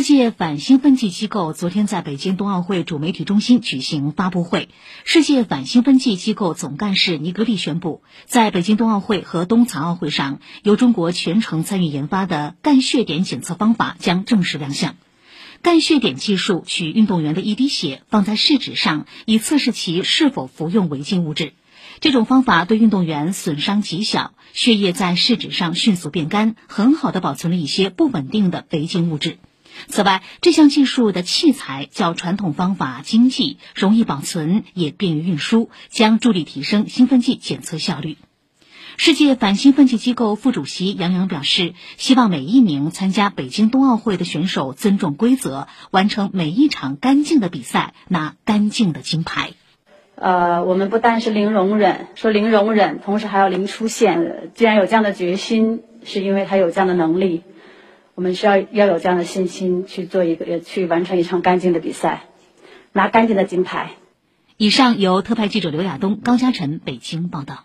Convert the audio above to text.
世界反兴奋剂机构昨天在北京冬奥会主媒体中心举行发布会。世界反兴奋剂机构总干事尼格利宣布，在北京冬奥会和冬残奥会上，由中国全程参与研发的干血点检测方法将正式亮相。干血点技术取运动员的一滴血放在试纸上，以测试其是否服用违禁物质。这种方法对运动员损伤极小，血液在试纸上迅速变干，很好的保存了一些不稳定的违禁物质。此外，这项技术的器材较传统方法经济、容易保存，也便于运输，将助力提升兴奋剂检测效率。世界反兴奋剂机构副主席杨洋表示，希望每一名参加北京冬奥会的选手尊重规则，完成每一场干净的比赛，拿干净的金牌。呃，我们不单是零容忍，说零容忍，同时还要零出现。既然有这样的决心，是因为他有这样的能力。我们需要要有这样的信心去做一个，去完成一场干净的比赛，拿干净的金牌。以上由特派记者刘亚东、高嘉晨北京报道。